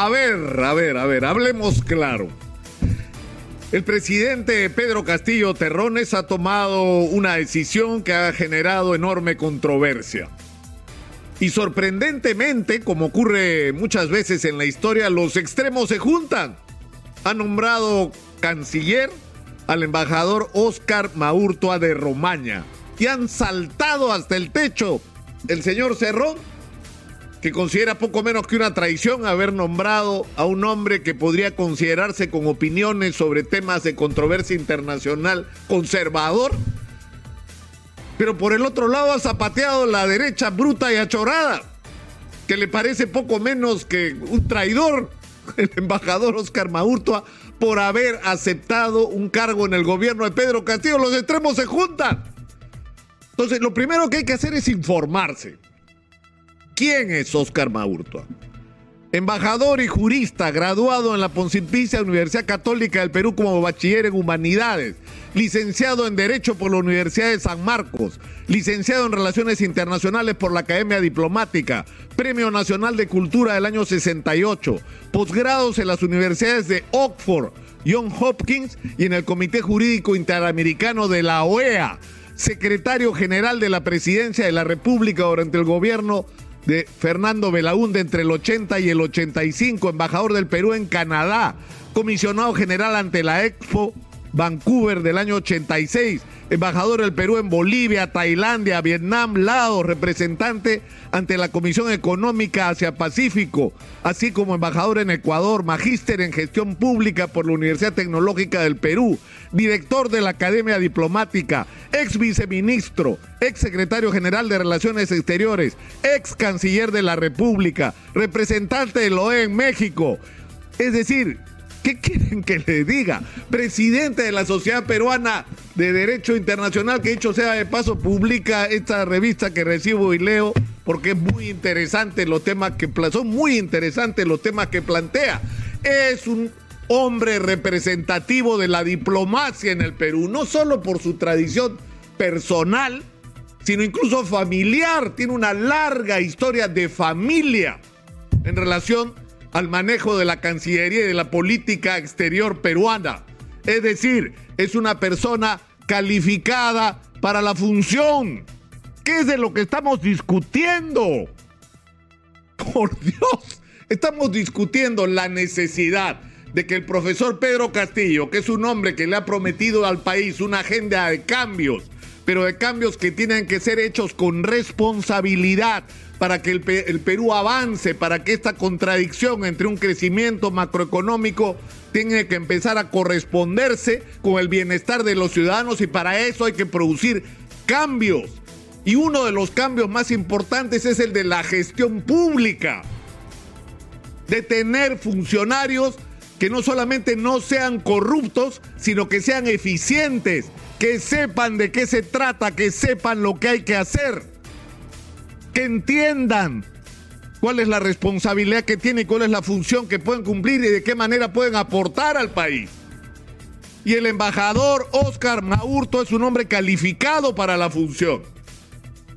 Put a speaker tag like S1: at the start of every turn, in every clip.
S1: A ver, a ver, a ver, hablemos claro. El presidente Pedro Castillo Terrones ha tomado una decisión que ha generado enorme controversia. Y sorprendentemente, como ocurre muchas veces en la historia, los extremos se juntan. Ha nombrado canciller al embajador Oscar Maurtua de Romaña y han saltado hasta el techo el señor Cerrón que considera poco menos que una traición haber nombrado a un hombre que podría considerarse con opiniones sobre temas de controversia internacional conservador. Pero por el otro lado ha zapateado la derecha bruta y achorada, que le parece poco menos que un traidor, el embajador Oscar Maurtua, por haber aceptado un cargo en el gobierno de Pedro Castillo. Los extremos se juntan. Entonces, lo primero que hay que hacer es informarse. ¿Quién es Oscar Maurtua? Embajador y jurista, graduado en la Pontificia Universidad Católica del Perú como bachiller en Humanidades, licenciado en Derecho por la Universidad de San Marcos, licenciado en Relaciones Internacionales por la Academia Diplomática, Premio Nacional de Cultura del año 68, posgrados en las universidades de Oxford, John Hopkins y en el Comité Jurídico Interamericano de la OEA, secretario general de la Presidencia de la República durante el gobierno de Fernando Belaúnde entre el 80 y el 85, embajador del Perú en Canadá, comisionado general ante la Expo Vancouver del año 86, embajador del Perú en Bolivia, Tailandia, Vietnam, Laos, representante ante la Comisión Económica Asia Pacífico, así como embajador en Ecuador, magíster en gestión pública por la Universidad Tecnológica del Perú, director de la Academia Diplomática, ex viceministro, ex secretario general de Relaciones Exteriores, ex canciller de la República, representante de la OEA en México. Es decir, ¿Qué quieren que le diga? Presidente de la Sociedad Peruana de Derecho Internacional, que dicho sea de paso, publica esta revista que recibo y leo, porque es muy interesante los temas que son muy interesantes los temas que plantea. Es un hombre representativo de la diplomacia en el Perú, no solo por su tradición personal, sino incluso familiar. Tiene una larga historia de familia en relación al manejo de la Cancillería y de la política exterior peruana. Es decir, es una persona calificada para la función. ¿Qué es de lo que estamos discutiendo? Por Dios, estamos discutiendo la necesidad de que el profesor Pedro Castillo, que es un hombre que le ha prometido al país una agenda de cambios, pero de cambios que tienen que ser hechos con responsabilidad, para que el, Perú avance, para que esta contradicción entre un crecimiento macroeconómico tenga que empezar a corresponderse con el bienestar de los ciudadanos y para eso hay que producir cambios. Y uno de los cambios más importantes es el de la gestión pública. De tener funcionarios que no solamente no sean corruptos, sino que sean eficientes, que sepan de qué se trata, que sepan lo que hay que hacer que entiendan cuál es la responsabilidad que tienen cuál es la función que pueden cumplir y de qué manera pueden aportar al país. Y el embajador Oscar Maurto es un hombre calificado para la función,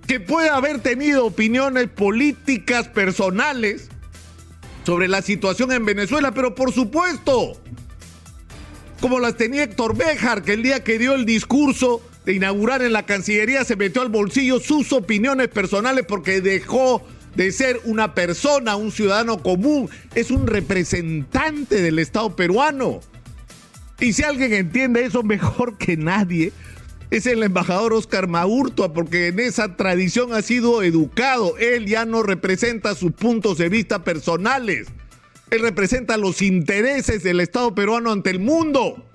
S1: que puede haber tenido opiniones políticas personales sobre la situación en Venezuela, pero por supuesto, como las tenía Héctor Béjar, que el día que dio el discurso de inaugurar en la Cancillería se metió al bolsillo sus opiniones personales porque dejó de ser una persona, un ciudadano común, es un representante del Estado peruano. Y si alguien entiende eso mejor que nadie, es el embajador Oscar Maurtua, porque en esa tradición ha sido educado. Él ya no representa sus puntos de vista personales. Él representa los intereses del Estado peruano ante el mundo.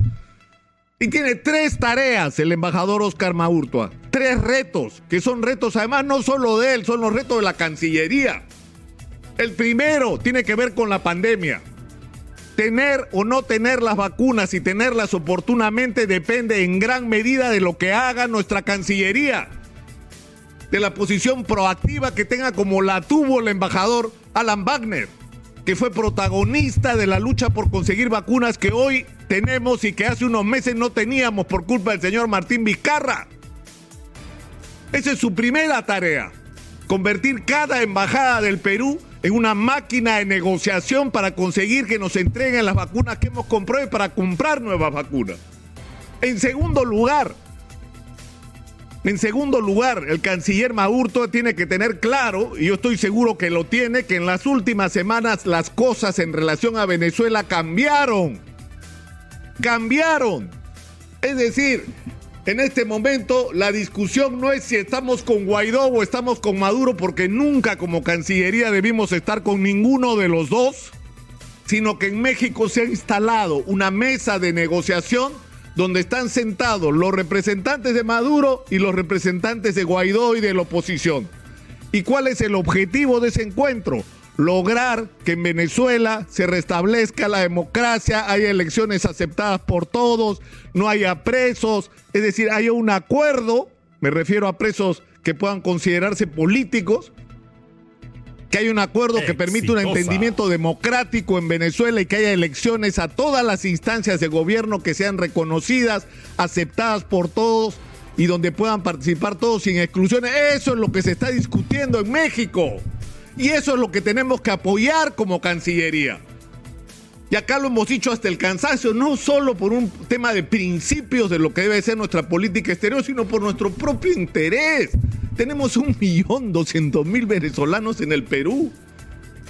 S1: Y tiene tres tareas el embajador Oscar Maurtua. Tres retos, que son retos además no solo de él, son los retos de la Cancillería. El primero tiene que ver con la pandemia. Tener o no tener las vacunas y tenerlas oportunamente depende en gran medida de lo que haga nuestra Cancillería. De la posición proactiva que tenga como la tuvo el embajador Alan Wagner, que fue protagonista de la lucha por conseguir vacunas que hoy tenemos y que hace unos meses no teníamos por culpa del señor Martín Vizcarra. Esa es su primera tarea, convertir cada embajada del Perú en una máquina de negociación para conseguir que nos entreguen las vacunas que hemos comprado y para comprar nuevas vacunas. En segundo lugar, en segundo lugar, el canciller Maurto tiene que tener claro, y yo estoy seguro que lo tiene, que en las últimas semanas las cosas en relación a Venezuela cambiaron. Cambiaron. Es decir, en este momento la discusión no es si estamos con Guaidó o estamos con Maduro, porque nunca como Cancillería debimos estar con ninguno de los dos, sino que en México se ha instalado una mesa de negociación donde están sentados los representantes de Maduro y los representantes de Guaidó y de la oposición. ¿Y cuál es el objetivo de ese encuentro? lograr que en Venezuela se restablezca la democracia, haya elecciones aceptadas por todos, no haya presos, es decir, haya un acuerdo, me refiero a presos que puedan considerarse políticos, que haya un acuerdo que permita un entendimiento democrático en Venezuela y que haya elecciones a todas las instancias de gobierno que sean reconocidas, aceptadas por todos y donde puedan participar todos sin exclusiones. Eso es lo que se está discutiendo en México. Y eso es lo que tenemos que apoyar como Cancillería. Y acá lo hemos dicho hasta el cansancio, no solo por un tema de principios de lo que debe ser nuestra política exterior, sino por nuestro propio interés. Tenemos un millón doscientos mil venezolanos en el Perú.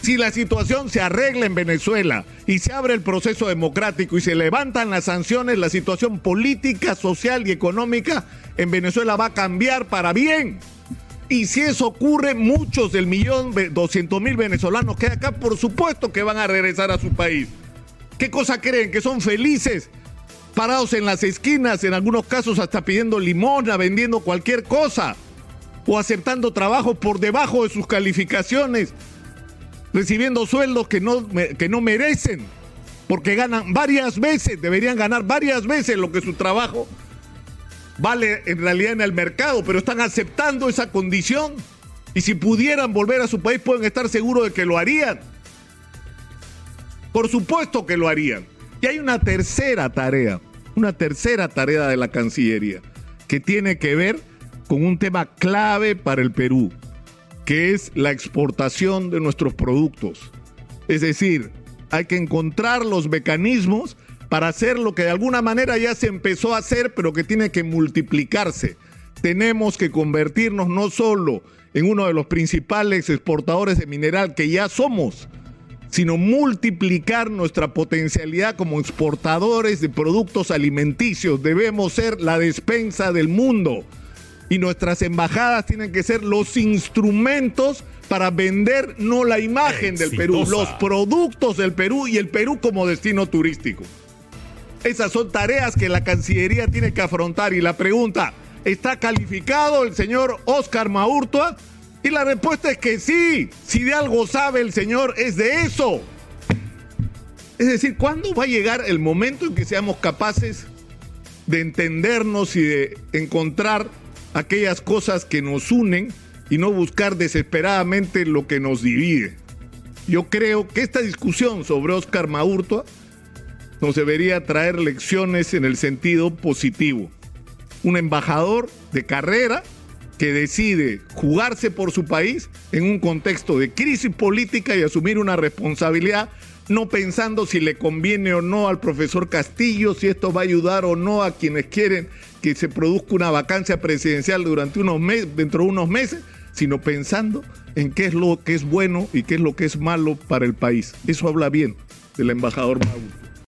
S1: Si la situación se arregla en Venezuela y se abre el proceso democrático y se levantan las sanciones, la situación política, social y económica en Venezuela va a cambiar para bien. Y si eso ocurre, muchos del millón doscientos mil venezolanos que acá, por supuesto que van a regresar a su país. ¿Qué cosa creen? ¿Que son felices? Parados en las esquinas, en algunos casos hasta pidiendo limona, vendiendo cualquier cosa. O aceptando trabajo por debajo de sus calificaciones. Recibiendo sueldos que no, que no merecen. Porque ganan varias veces, deberían ganar varias veces lo que su trabajo vale en realidad en el mercado, pero están aceptando esa condición. Y si pudieran volver a su país, pueden estar seguros de que lo harían. Por supuesto que lo harían. Y hay una tercera tarea, una tercera tarea de la Cancillería, que tiene que ver con un tema clave para el Perú, que es la exportación de nuestros productos. Es decir, hay que encontrar los mecanismos para hacer lo que de alguna manera ya se empezó a hacer, pero que tiene que multiplicarse. Tenemos que convertirnos no solo en uno de los principales exportadores de mineral que ya somos, sino multiplicar nuestra potencialidad como exportadores de productos alimenticios. Debemos ser la despensa del mundo y nuestras embajadas tienen que ser los instrumentos para vender no la imagen del Perú, los productos del Perú y el Perú como destino turístico. Esas son tareas que la Cancillería tiene que afrontar. Y la pregunta, ¿está calificado el señor Oscar Maurtua? Y la respuesta es que sí. Si de algo sabe el señor, es de eso. Es decir, ¿cuándo va a llegar el momento en que seamos capaces de entendernos y de encontrar aquellas cosas que nos unen y no buscar desesperadamente lo que nos divide? Yo creo que esta discusión sobre Oscar Maurtua nos debería traer lecciones en el sentido positivo. Un embajador de carrera que decide jugarse por su país en un contexto de crisis política y asumir una responsabilidad, no pensando si le conviene o no al profesor Castillo, si esto va a ayudar o no a quienes quieren que se produzca una vacancia presidencial durante unos meses, dentro de unos meses, sino pensando en qué es lo que es bueno y qué es lo que es malo para el país. Eso habla bien del embajador Mauro.